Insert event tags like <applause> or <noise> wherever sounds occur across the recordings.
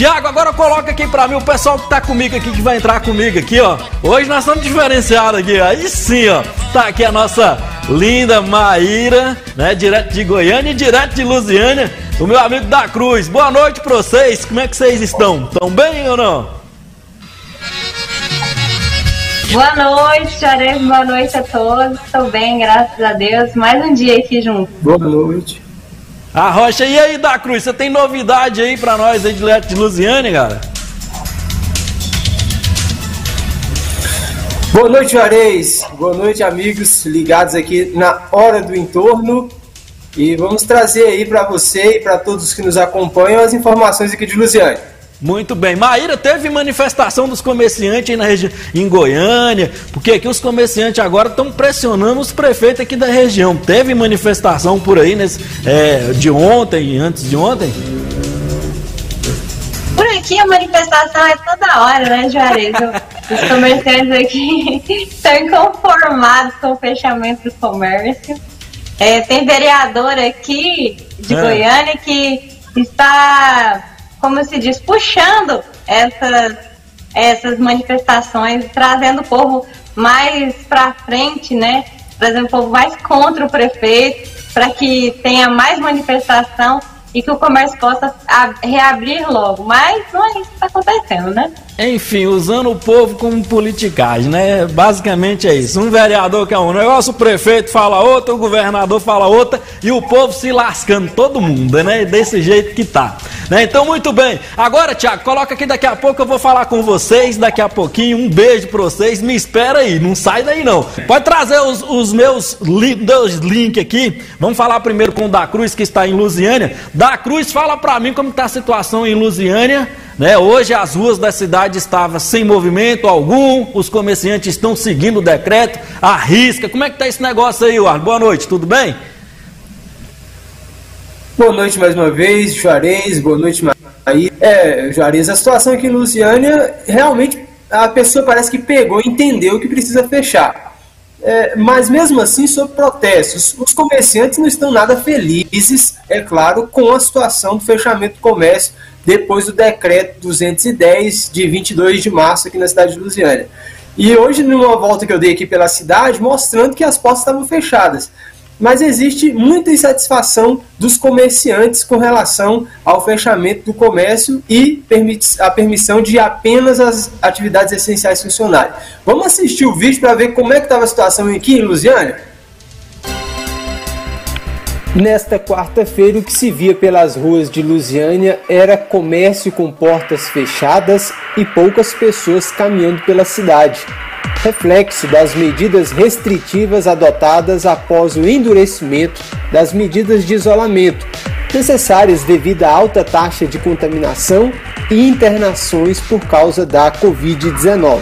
Tiago, agora coloca aqui pra mim o pessoal que tá comigo aqui, que vai entrar comigo aqui, ó. Hoje nós estamos diferenciados aqui, ó. Aí sim, ó. Tá aqui a nossa linda Maíra, né? Direto de Goiânia e direto de Lusiânia. O meu amigo da Cruz. Boa noite pra vocês. Como é que vocês estão? Tão bem ou não? Boa noite, Juarez. Boa noite a todos. Estou bem, graças a Deus. Mais um dia aqui junto. Boa noite. A Rocha, e aí, da Cruz, você tem novidade aí pra nós aí de Lusiane, cara? Boa noite, Juarez. Boa noite, amigos ligados aqui na Hora do Entorno. E vamos trazer aí para você e para todos que nos acompanham as informações aqui de Lusiane. Muito bem. Maíra, teve manifestação dos comerciantes aí na região, em Goiânia, porque aqui os comerciantes agora estão pressionando os prefeitos aqui da região. Teve manifestação por aí nesse, é, de ontem, antes de ontem? Por aqui a manifestação é toda hora, né, Juarez? Os comerciantes aqui <laughs> estão inconformados com o fechamento do comércio. É, tem vereador aqui de é. Goiânia que está como se diz, puxando essas, essas manifestações, trazendo o povo mais para frente, né? Trazendo o povo mais contra o prefeito, para que tenha mais manifestação e que o comércio possa reabrir logo. Mas não é isso que está acontecendo, né? Enfim, usando o povo como politicagem, né? Basicamente é isso. Um vereador quer um negócio, o prefeito fala outro, o governador fala outra e o povo se lascando, todo mundo, né? Desse jeito que tá. Né? Então, muito bem. Agora, Tiago, coloca aqui daqui a pouco, eu vou falar com vocês daqui a pouquinho. Um beijo para vocês. Me espera aí, não sai daí não. Pode trazer os, os meus, li, meus links aqui. Vamos falar primeiro com o da Cruz, que está em Lusiânia. Da Cruz, fala para mim como está a situação em Lusiânia. Né? Hoje as ruas da cidade estavam sem movimento algum, os comerciantes estão seguindo o decreto, a risca. Como é que está esse negócio aí, Eduardo? Boa noite, tudo bem? Boa noite mais uma vez, Juarez. Boa noite, Maí. É, Juarez, a situação aqui em Luciânia, realmente a pessoa parece que pegou entendeu que precisa fechar. É, mas mesmo assim, sob protestos, os comerciantes não estão nada felizes, é claro, com a situação do fechamento do comércio depois do decreto 210 de 22 de março aqui na cidade de Lusiânia. E hoje, numa volta que eu dei aqui pela cidade, mostrando que as portas estavam fechadas mas existe muita insatisfação dos comerciantes com relação ao fechamento do comércio e a permissão de apenas as atividades essenciais funcionarem. Vamos assistir o vídeo para ver como é que estava a situação aqui em Lusiânia? Nesta quarta-feira, o que se via pelas ruas de Lusiânia era comércio com portas fechadas e poucas pessoas caminhando pela cidade reflexo das medidas restritivas adotadas após o endurecimento das medidas de isolamento, necessárias devido à alta taxa de contaminação e internações por causa da Covid-19.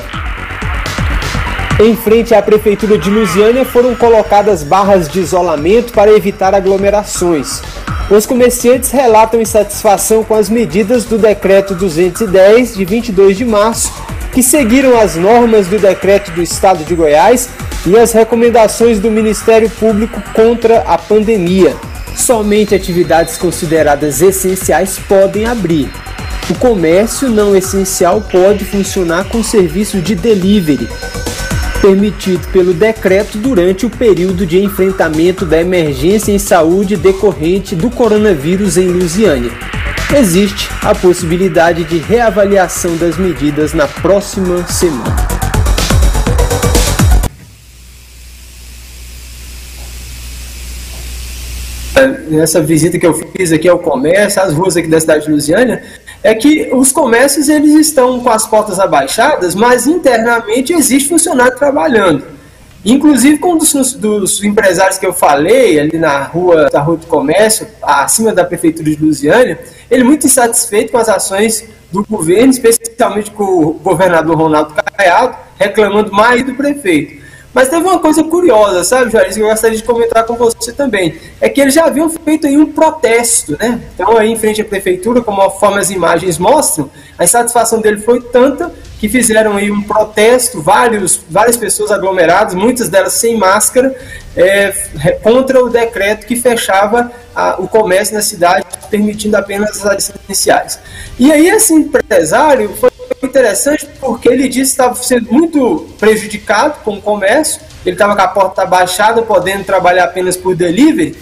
Em frente à Prefeitura de Lusiânia foram colocadas barras de isolamento para evitar aglomerações. Os comerciantes relatam insatisfação com as medidas do Decreto 210 de 22 de março que seguiram as normas do decreto do Estado de Goiás e as recomendações do Ministério Público contra a pandemia. Somente atividades consideradas essenciais podem abrir. O comércio não essencial pode funcionar com serviço de delivery, permitido pelo decreto durante o período de enfrentamento da emergência em saúde decorrente do coronavírus em Lusiânia existe a possibilidade de reavaliação das medidas na próxima semana. Nessa visita que eu fiz aqui ao comércio, às ruas aqui da cidade de Lusiânia, é que os comércios eles estão com as portas abaixadas, mas internamente existe funcionário trabalhando. Inclusive com um dos, dos, empresários que eu falei, ali na rua da Rua do Comércio, acima da Prefeitura de Lusiânia, ele muito insatisfeito com as ações do governo, especialmente com o governador Ronaldo Caiado, reclamando mais do prefeito. Mas teve uma coisa curiosa, sabe, Juarez, que eu gostaria de comentar com você também. É que eles já haviam feito aí um protesto, né? Então, aí em frente à prefeitura, como conforme as imagens mostram, a insatisfação dele foi tanta que fizeram aí um protesto, vários, várias pessoas aglomeradas, muitas delas sem máscara, é, contra o decreto que fechava a, o comércio na cidade, permitindo apenas as essenciais. E aí esse empresário foi interessante porque ele disse que estava sendo muito prejudicado com o comércio, ele estava com a porta baixada, podendo trabalhar apenas por delivery,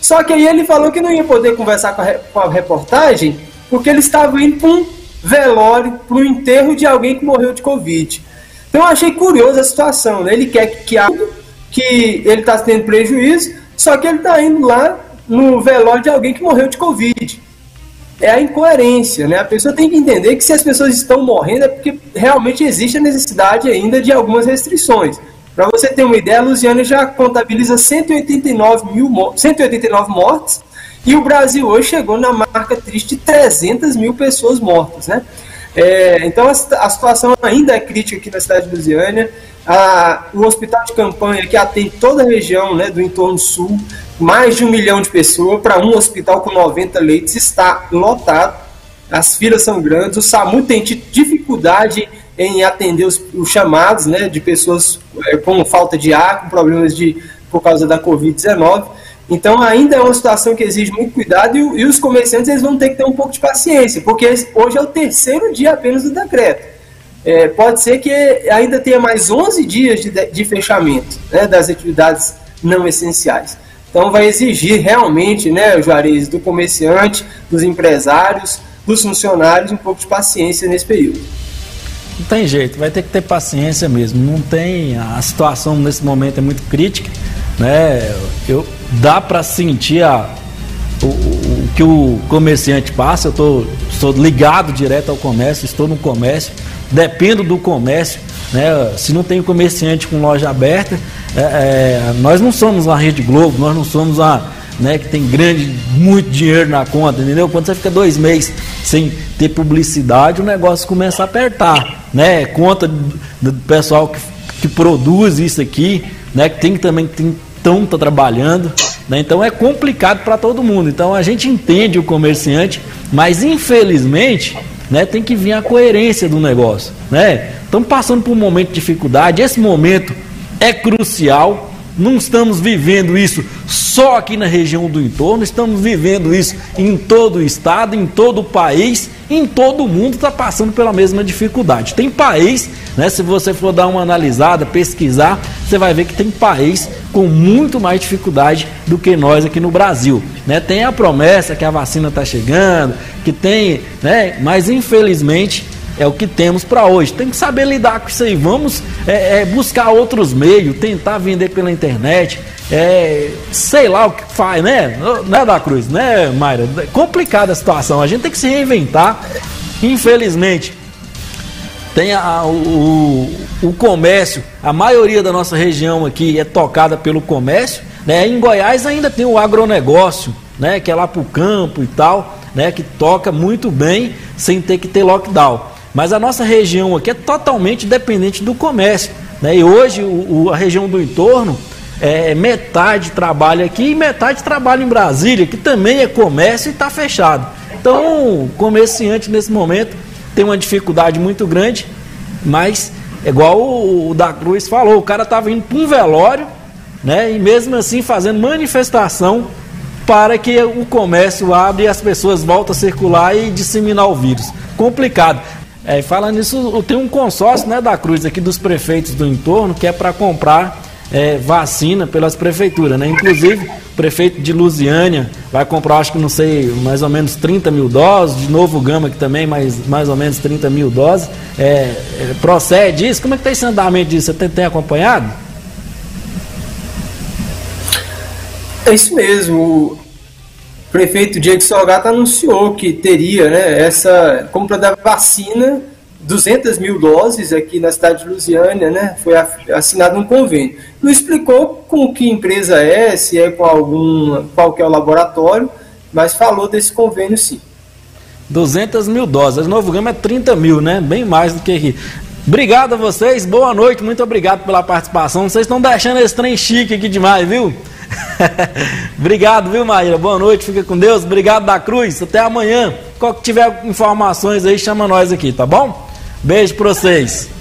só que aí ele falou que não ia poder conversar com a, com a reportagem porque ele estava indo para um velório, para o enterro de alguém que morreu de Covid. Então eu achei curiosa a situação, né? Ele quer que, que, que ele está tendo prejuízo, só que ele está indo lá no velório de alguém que morreu de Covid. É a incoerência, né? A pessoa tem que entender que se as pessoas estão morrendo é porque realmente existe a necessidade ainda de algumas restrições. Para você ter uma ideia, a Lusiana já contabiliza 189, mil, 189 mortes e o Brasil hoje chegou na marca triste de 300 mil pessoas mortas, né? É, então a, a, situação ainda é crítica aqui na cidade de Lusiânia. O hospital de campanha que atende toda a região né, do entorno sul, mais de um milhão de pessoas, para um hospital com 90 leitos, está lotado. As filas são grandes. O SAMU tem dificuldade em atender os, os chamados né, de pessoas é, com falta de ar, com problemas de, por causa da Covid-19. Então ainda é uma situação que exige muito cuidado e, e, os comerciantes eles vão ter que ter um pouco de paciência, porque hoje é o terceiro dia apenas do decreto. É, pode ser que ainda tenha mais 11 dias de, de fechamento né, das atividades não essenciais. Então vai exigir realmente, né, Juarez, do comerciante, dos empresários, dos funcionários, um pouco de paciência nesse período. Não tem jeito, vai ter que ter paciência mesmo. Não tem. A situação nesse momento é muito crítica né? Eu, dá para sentir a, o, o, que o comerciante passa. Eu tô, estou ligado direto ao comércio, estou no comércio, dependo do comércio. Né? Se não tem comerciante com loja aberta, é, é, nós não somos a Rede Globo, nós não somos a né, que tem grande, muito dinheiro na conta, entendeu? Quando você fica dois meses sem ter publicidade, o negócio começa a apertar, né? Conta do, pessoal que, que produz isso aqui, né? Que tem também tem estão tá trabalhando, né? então é complicado para todo mundo. Então a gente entende o comerciante, mas infelizmente né, tem que vir a coerência do negócio. Né? Estamos passando por um momento de dificuldade, esse momento é crucial. Não estamos vivendo isso só aqui na região do entorno, estamos vivendo isso em todo o estado, em todo o país, em todo o mundo está passando pela mesma dificuldade. Tem país, né, se você for dar uma analisada, pesquisar, você vai ver que tem país com muito mais dificuldade do que nós aqui no Brasil. Né? Tem a promessa que a vacina está chegando, que tem, né? mas infelizmente é o que temos para hoje. Tem que saber lidar com isso aí. Vamos é, é, buscar outros meios, tentar vender pela internet. É, sei lá o que faz, né? Né, da Cruz, né, Mayra? É complicada a situação. A gente tem que se reinventar. Infelizmente, tem a, o, o comércio, a maioria da nossa região aqui é tocada pelo comércio. Né? Em Goiás ainda tem o agronegócio, né? que é lá para o campo e tal, né? que toca muito bem sem ter que ter lockdown. Mas a nossa região aqui é totalmente dependente do comércio. Né? E hoje o, o, a região do entorno é metade trabalha aqui e metade trabalha em Brasília, que também é comércio e está fechado. Então, o comerciante nesse momento tem uma dificuldade muito grande, mas igual o, o da Cruz falou, o cara estava indo para um velório, né? E mesmo assim fazendo manifestação para que o comércio abra e as pessoas voltem a circular e disseminar o vírus. Complicado. É, falando nisso, tem um consórcio né, da Cruz aqui dos prefeitos do entorno que é para comprar é, vacina pelas prefeituras, né? Inclusive, o prefeito de Lusiânia vai comprar, acho que não sei, mais ou menos 30 mil doses, de Novo Gama que também mais, mais ou menos 30 mil doses. É, é, procede isso? Como é que está esse andamento disso? Você tem, tem acompanhado? É isso mesmo. Prefeito Diego Salgado anunciou que teria né, essa compra da vacina 200 mil doses aqui na cidade de Lusiânia, né? Foi assinado um convênio. Não explicou com que empresa é, se é com algum, qual é o laboratório, mas falou desse convênio sim. 200 mil doses. Novo Gama é 30 mil, né? Bem mais do que aqui. Obrigado a vocês, boa noite, muito obrigado pela participação. Vocês estão deixando esse trem chique aqui demais, viu? <laughs> obrigado, viu, Maíra? Boa noite, fica com Deus. Obrigado da Cruz, até amanhã. Qual que tiver informações aí, chama nós aqui, tá bom? Beijo pra vocês.